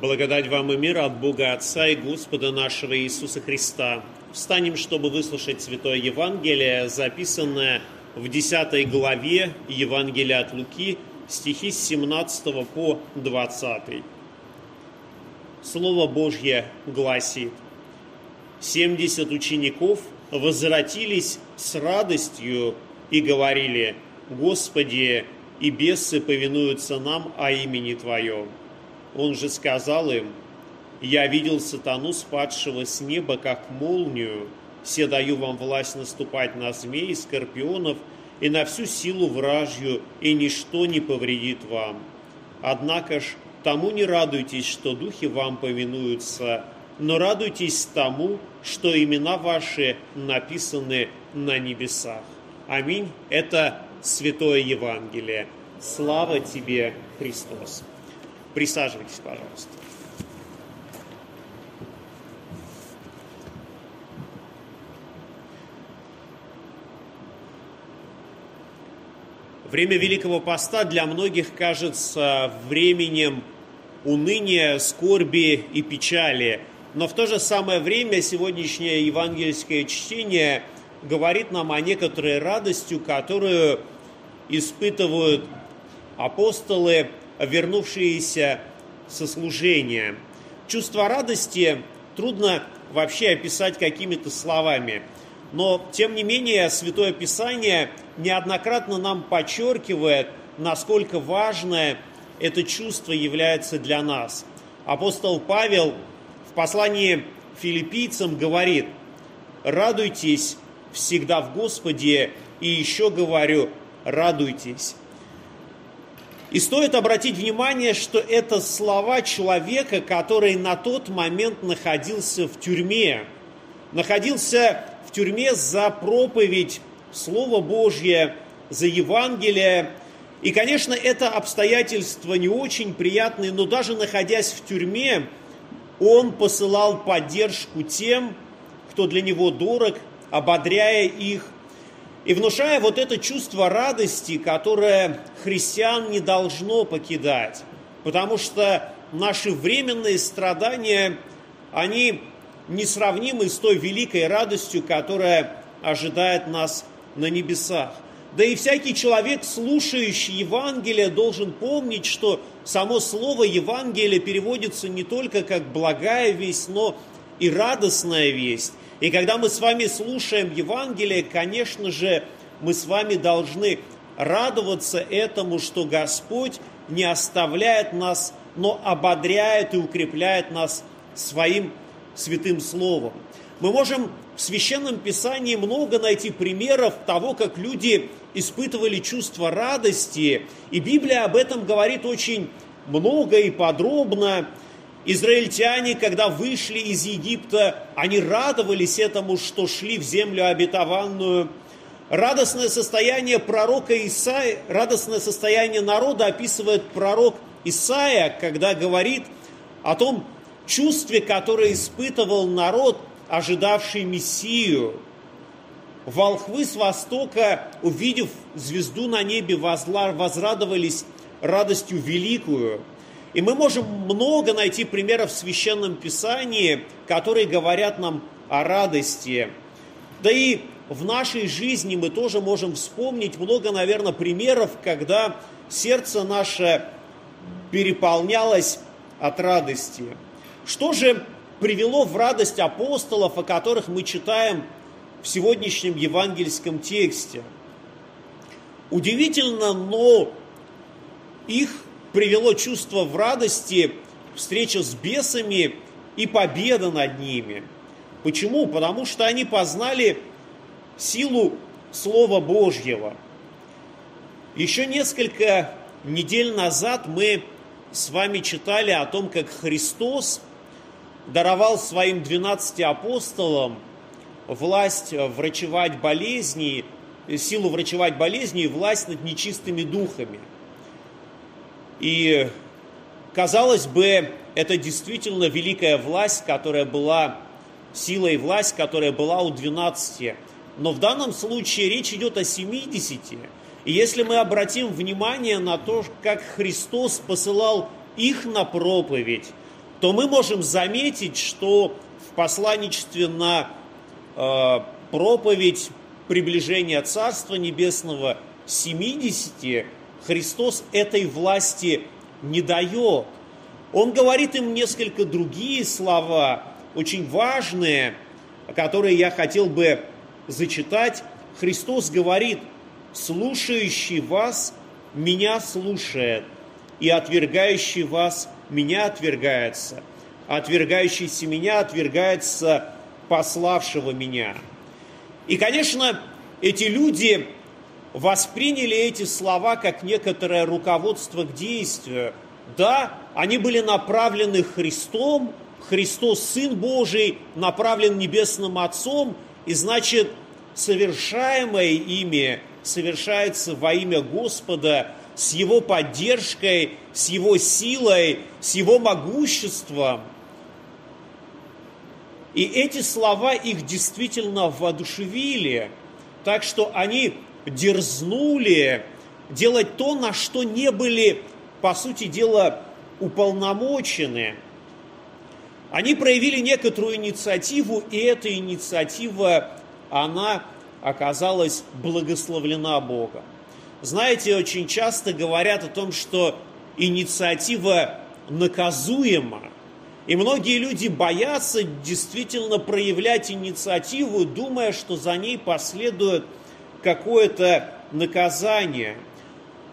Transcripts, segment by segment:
Благодать вам и мир от Бога Отца и Господа нашего Иисуса Христа. Встанем, чтобы выслушать Святое Евангелие, записанное в 10 главе Евангелия от Луки, стихи с 17 по 20. Слово Божье гласит, «Семьдесят учеников возвратились с радостью и говорили, Господи, и бесы повинуются нам о имени Твоем». Он же сказал им, «Я видел сатану, спадшего с неба, как молнию. Все даю вам власть наступать на змей и скорпионов и на всю силу вражью, и ничто не повредит вам. Однако ж тому не радуйтесь, что духи вам повинуются, но радуйтесь тому, что имена ваши написаны на небесах. Аминь. Это Святое Евангелие. Слава тебе, Христос. Присаживайтесь, пожалуйста. Время Великого Поста для многих кажется временем уныния, скорби и печали. Но в то же самое время сегодняшнее евангельское чтение говорит нам о некоторой радостью, которую испытывают апостолы, вернувшиеся со служения. Чувство радости трудно вообще описать какими-то словами. Но, тем не менее, Святое Писание неоднократно нам подчеркивает, насколько важное это чувство является для нас. Апостол Павел в послании филиппийцам говорит, «Радуйтесь всегда в Господе, и еще говорю, радуйтесь». И стоит обратить внимание, что это слова человека, который на тот момент находился в тюрьме. Находился в тюрьме за проповедь Слова Божье, за Евангелие. И, конечно, это обстоятельства не очень приятные, но даже находясь в тюрьме, он посылал поддержку тем, кто для него дорог, ободряя их, и внушая вот это чувство радости, которое христиан не должно покидать. Потому что наши временные страдания, они несравнимы с той великой радостью, которая ожидает нас на небесах. Да и всякий человек, слушающий Евангелие, должен помнить, что само слово Евангелие переводится не только как благая весть, но и радостная весть. И когда мы с вами слушаем Евангелие, конечно же, мы с вами должны радоваться этому, что Господь не оставляет нас, но ободряет и укрепляет нас своим святым словом. Мы можем в Священном Писании много найти примеров того, как люди испытывали чувство радости, и Библия об этом говорит очень много и подробно. Израильтяне, когда вышли из Египта, они радовались этому, что шли в землю обетованную. Радостное состояние пророка Исаия, радостное состояние народа описывает пророк Исаия, когда говорит о том чувстве, которое испытывал народ, ожидавший Мессию. Волхвы с востока, увидев звезду на небе, возрадовались радостью великую – и мы можем много найти примеров в Священном Писании, которые говорят нам о радости. Да и в нашей жизни мы тоже можем вспомнить много, наверное, примеров, когда сердце наше переполнялось от радости. Что же привело в радость апостолов, о которых мы читаем в сегодняшнем евангельском тексте? Удивительно, но их привело чувство в радости встреча с бесами и победа над ними. Почему? Потому что они познали силу Слова Божьего. Еще несколько недель назад мы с вами читали о том, как Христос даровал своим 12 апостолам власть врачевать болезни, силу врачевать болезни и власть над нечистыми духами – и, казалось бы, это действительно великая власть, которая была, сила и власть, которая была у 12. Но в данном случае речь идет о 70. И если мы обратим внимание на то, как Христос посылал их на проповедь, то мы можем заметить, что в посланничестве на э, проповедь приближения Царства Небесного 70 Христос этой власти не дает. Он говорит им несколько другие слова, очень важные, которые я хотел бы зачитать. Христос говорит, слушающий вас, меня слушает, и отвергающий вас, меня отвергается, отвергающийся меня отвергается пославшего меня. И, конечно, эти люди восприняли эти слова как некоторое руководство к действию. Да, они были направлены Христом, Христос, Сын Божий, направлен Небесным Отцом, и значит, совершаемое ими совершается во имя Господа, с Его поддержкой, с Его силой, с Его могуществом. И эти слова их действительно воодушевили, так что они дерзнули делать то, на что не были, по сути дела, уполномочены. Они проявили некоторую инициативу, и эта инициатива, она оказалась благословлена Богом. Знаете, очень часто говорят о том, что инициатива наказуема. И многие люди боятся действительно проявлять инициативу, думая, что за ней последует какое-то наказание.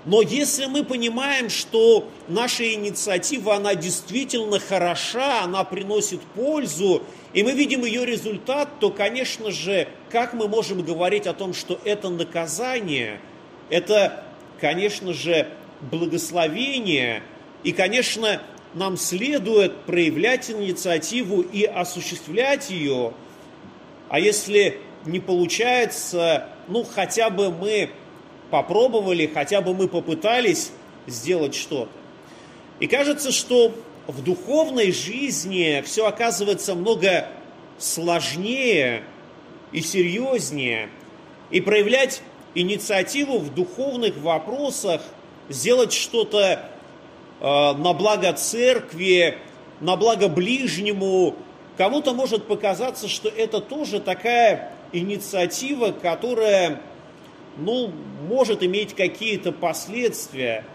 Но если мы понимаем, что наша инициатива, она действительно хороша, она приносит пользу, и мы видим ее результат, то, конечно же, как мы можем говорить о том, что это наказание, это, конечно же, благословение, и, конечно, нам следует проявлять инициативу и осуществлять ее, а если не получается, ну, хотя бы мы попробовали, хотя бы мы попытались сделать что-то. И кажется, что в духовной жизни все оказывается много сложнее и серьезнее. И проявлять инициативу в духовных вопросах, сделать что-то э, на благо церкви, на благо ближнему, кому-то может показаться, что это тоже такая инициатива, которая ну, может иметь какие-то последствия.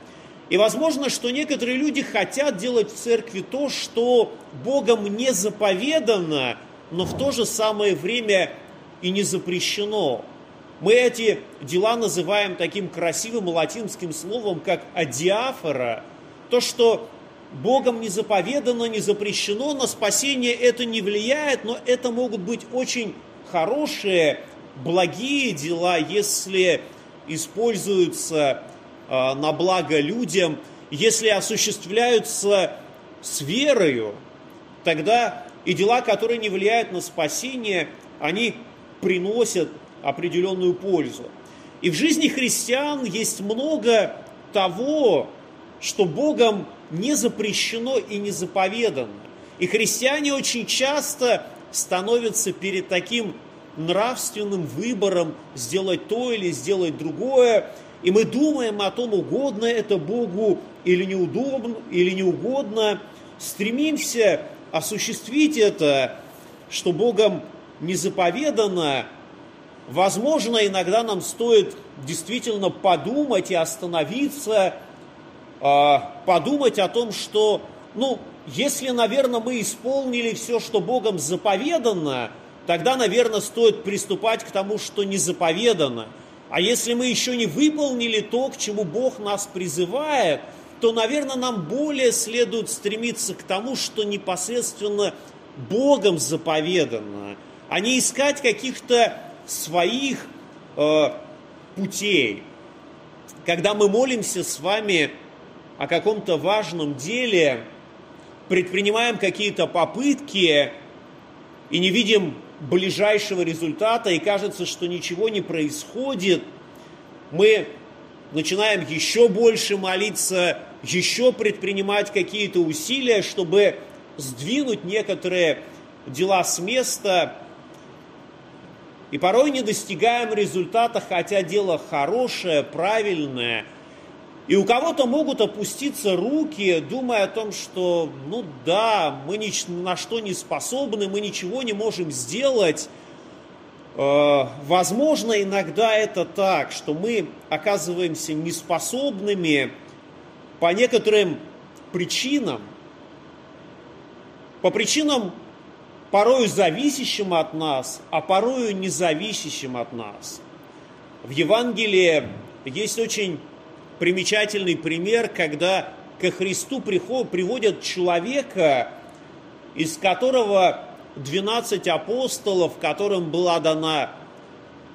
И возможно, что некоторые люди хотят делать в церкви то, что Богом не заповедано, но в то же самое время и не запрещено. Мы эти дела называем таким красивым латинским словом, как адиафора. То, что Богом не заповедано, не запрещено, на спасение это не влияет, но это могут быть очень хорошие благие дела, если используются а, на благо людям, если осуществляются с верою, тогда и дела, которые не влияют на спасение, они приносят определенную пользу. И в жизни христиан есть много того, что Богом не запрещено и не заповедано. И христиане очень часто становятся перед таким нравственным выбором сделать то или сделать другое, и мы думаем о том, угодно это Богу или неудобно, или не угодно, стремимся осуществить это, что Богом не заповедано, возможно, иногда нам стоит действительно подумать и остановиться, а, подумать о том, что, ну, если, наверное, мы исполнили все, что Богом заповедано, тогда, наверное, стоит приступать к тому, что не заповедано. А если мы еще не выполнили то, к чему Бог нас призывает, то, наверное, нам более следует стремиться к тому, что непосредственно Богом заповедано, а не искать каких-то своих э, путей. Когда мы молимся с вами о каком-то важном деле, предпринимаем какие-то попытки и не видим ближайшего результата, и кажется, что ничего не происходит, мы начинаем еще больше молиться, еще предпринимать какие-то усилия, чтобы сдвинуть некоторые дела с места. И порой не достигаем результата, хотя дело хорошее, правильное. И у кого-то могут опуститься руки, думая о том, что, ну да, мы ни на что не способны, мы ничего не можем сделать. Э, возможно, иногда это так, что мы оказываемся неспособными по некоторым причинам, по причинам порою зависящим от нас, а порою независящим от нас. В Евангелии есть очень примечательный пример, когда ко Христу приводят человека, из которого 12 апостолов, которым была дана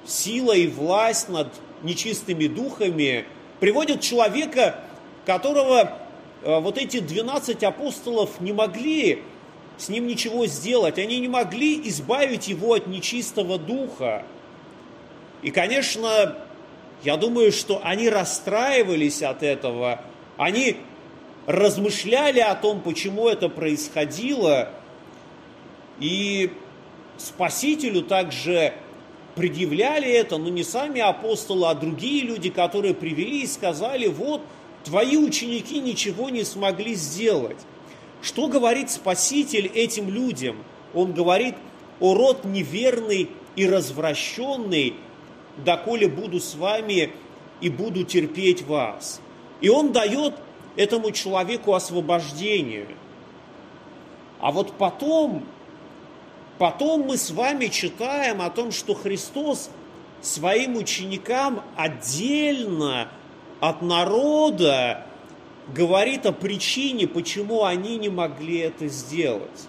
сила и власть над нечистыми духами, приводят человека, которого э, вот эти 12 апостолов не могли с ним ничего сделать, они не могли избавить его от нечистого духа. И, конечно, я думаю, что они расстраивались от этого, они размышляли о том, почему это происходило, и Спасителю также предъявляли это, но не сами апостолы, а другие люди, которые привели и сказали, вот, твои ученики ничего не смогли сделать. Что говорит Спаситель этим людям? Он говорит, о род неверный и развращенный, доколе буду с вами и буду терпеть вас. И он дает этому человеку освобождение. А вот потом, потом мы с вами читаем о том, что Христос своим ученикам отдельно от народа говорит о причине, почему они не могли это сделать.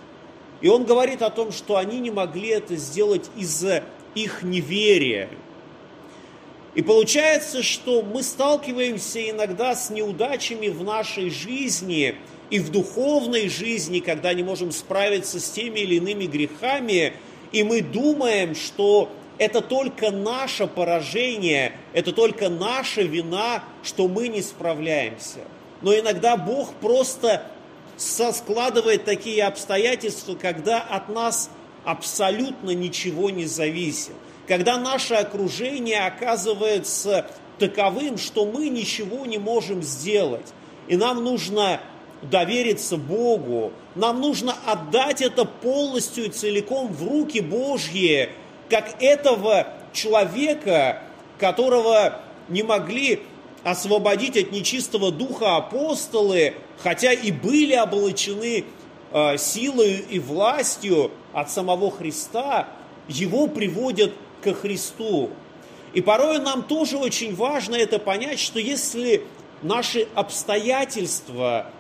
И он говорит о том, что они не могли это сделать из-за их неверия. И получается, что мы сталкиваемся иногда с неудачами в нашей жизни и в духовной жизни, когда не можем справиться с теми или иными грехами, и мы думаем, что это только наше поражение, это только наша вина, что мы не справляемся. Но иногда Бог просто складывает такие обстоятельства, когда от нас абсолютно ничего не зависит когда наше окружение оказывается таковым, что мы ничего не можем сделать. И нам нужно довериться Богу, нам нужно отдать это полностью и целиком в руки Божьи, как этого человека, которого не могли освободить от нечистого духа апостолы, хотя и были облачены э, силой и властью от самого Христа, его приводят ко Христу. И порой нам тоже очень важно это понять, что если наши обстоятельства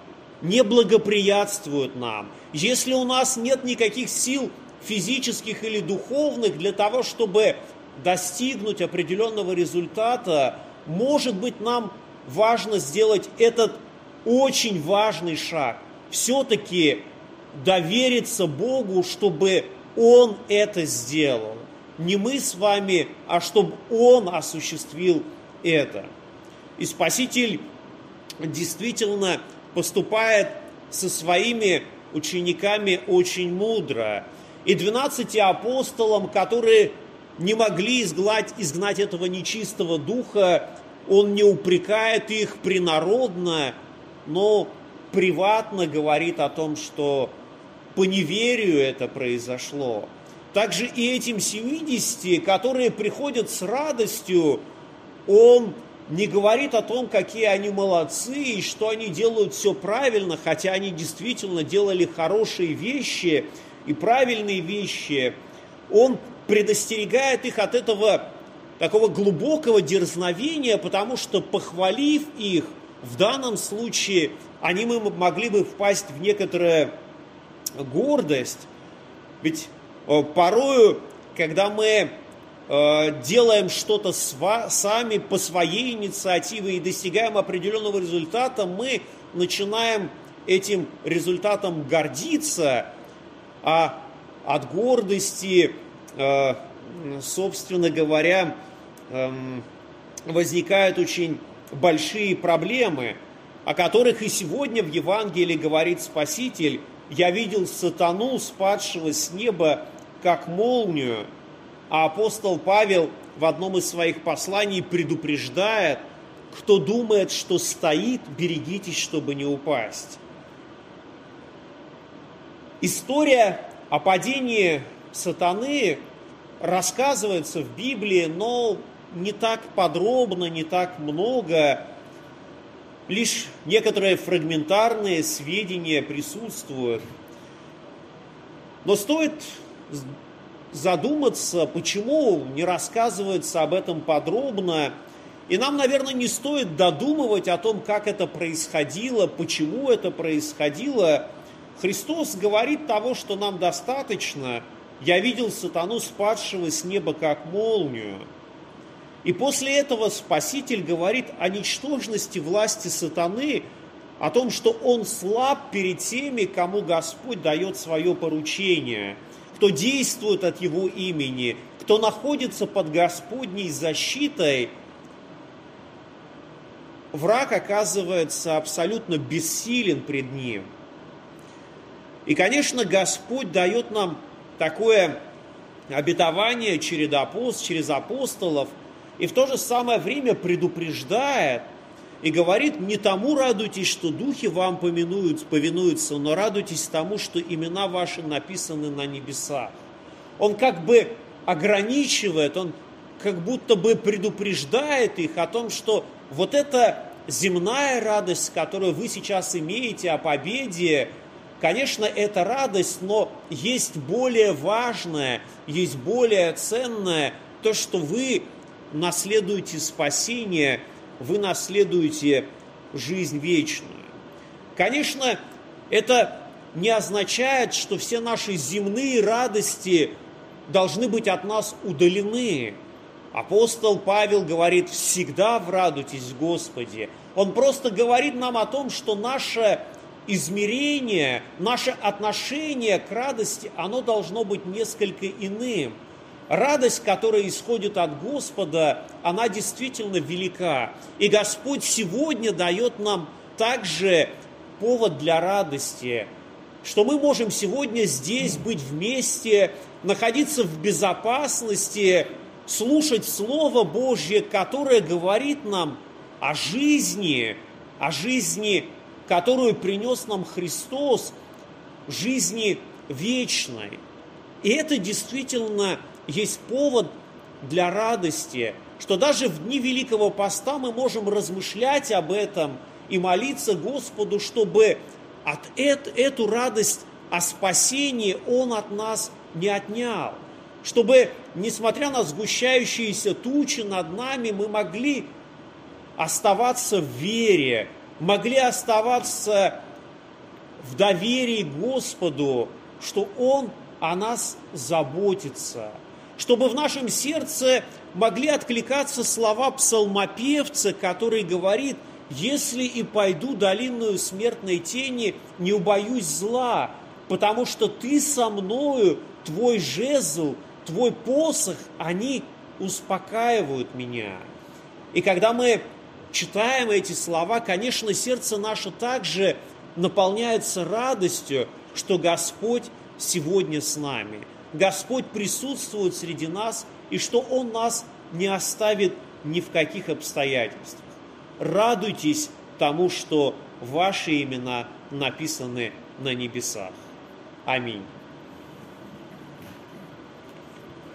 не благоприятствуют нам, если у нас нет никаких сил физических или духовных для того, чтобы достигнуть определенного результата, может быть, нам важно сделать этот очень важный шаг. Все-таки довериться Богу, чтобы Он это сделал не мы с вами, а чтобы Он осуществил это. И Спаситель действительно поступает со своими учениками очень мудро. И двенадцати апостолам, которые не могли изгнать, изгнать этого нечистого духа, он не упрекает их принародно, но приватно говорит о том, что по неверию это произошло также и этим 70, которые приходят с радостью, он не говорит о том, какие они молодцы и что они делают все правильно, хотя они действительно делали хорошие вещи и правильные вещи. Он предостерегает их от этого такого глубокого дерзновения, потому что похвалив их, в данном случае они могли бы впасть в некоторую гордость. Ведь порою, когда мы э, делаем что-то сами по своей инициативе и достигаем определенного результата, мы начинаем этим результатом гордиться, а от гордости, э, собственно говоря, эм, возникают очень большие проблемы, о которых и сегодня в Евангелии говорит Спаситель. «Я видел сатану, спадшего с неба, как молнию, а апостол Павел в одном из своих посланий предупреждает, кто думает, что стоит, берегитесь, чтобы не упасть. История о падении сатаны рассказывается в Библии, но не так подробно, не так много. Лишь некоторые фрагментарные сведения присутствуют. Но стоит задуматься, почему не рассказывается об этом подробно. И нам, наверное, не стоит додумывать о том, как это происходило, почему это происходило. Христос говорит того, что нам достаточно. Я видел сатану, спадшего с неба, как молнию. И после этого Спаситель говорит о ничтожности власти сатаны, о том, что он слаб перед теми, кому Господь дает свое поручение, кто действует от его имени, кто находится под Господней защитой, враг оказывается абсолютно бессилен пред ним. И, конечно, Господь дает нам такое обетование через, апост, через апостолов – и в то же самое время предупреждает и говорит, не тому радуйтесь, что духи вам поминуют, повинуются, но радуйтесь тому, что имена ваши написаны на небесах. Он как бы ограничивает, он как будто бы предупреждает их о том, что вот эта земная радость, которую вы сейчас имеете о победе, конечно, это радость, но есть более важное, есть более ценное, то, что вы наследуете спасение, вы наследуете жизнь вечную. Конечно, это не означает, что все наши земные радости должны быть от нас удалены. Апостол Павел говорит, всегда врадуйтесь Господи. Он просто говорит нам о том, что наше измерение, наше отношение к радости, оно должно быть несколько иным – Радость, которая исходит от Господа, она действительно велика. И Господь сегодня дает нам также повод для радости, что мы можем сегодня здесь быть вместе, находиться в безопасности, слушать Слово Божье, которое говорит нам о жизни, о жизни, которую принес нам Христос, жизни вечной. И это действительно есть повод для радости, что даже в дни Великого Поста мы можем размышлять об этом и молиться Господу, чтобы от эт, эту радость о спасении Он от нас не отнял. Чтобы, несмотря на сгущающиеся тучи над нами, мы могли оставаться в вере, могли оставаться в доверии Господу, что Он о нас заботится – чтобы в нашем сердце могли откликаться слова псалмопевца, который говорит, «Если и пойду долинную смертной тени, не убоюсь зла, потому что ты со мною, твой жезл, твой посох, они успокаивают меня». И когда мы читаем эти слова, конечно, сердце наше также наполняется радостью, что Господь сегодня с нами – Господь присутствует среди нас и что Он нас не оставит ни в каких обстоятельствах. Радуйтесь тому, что ваши имена написаны на небесах. Аминь.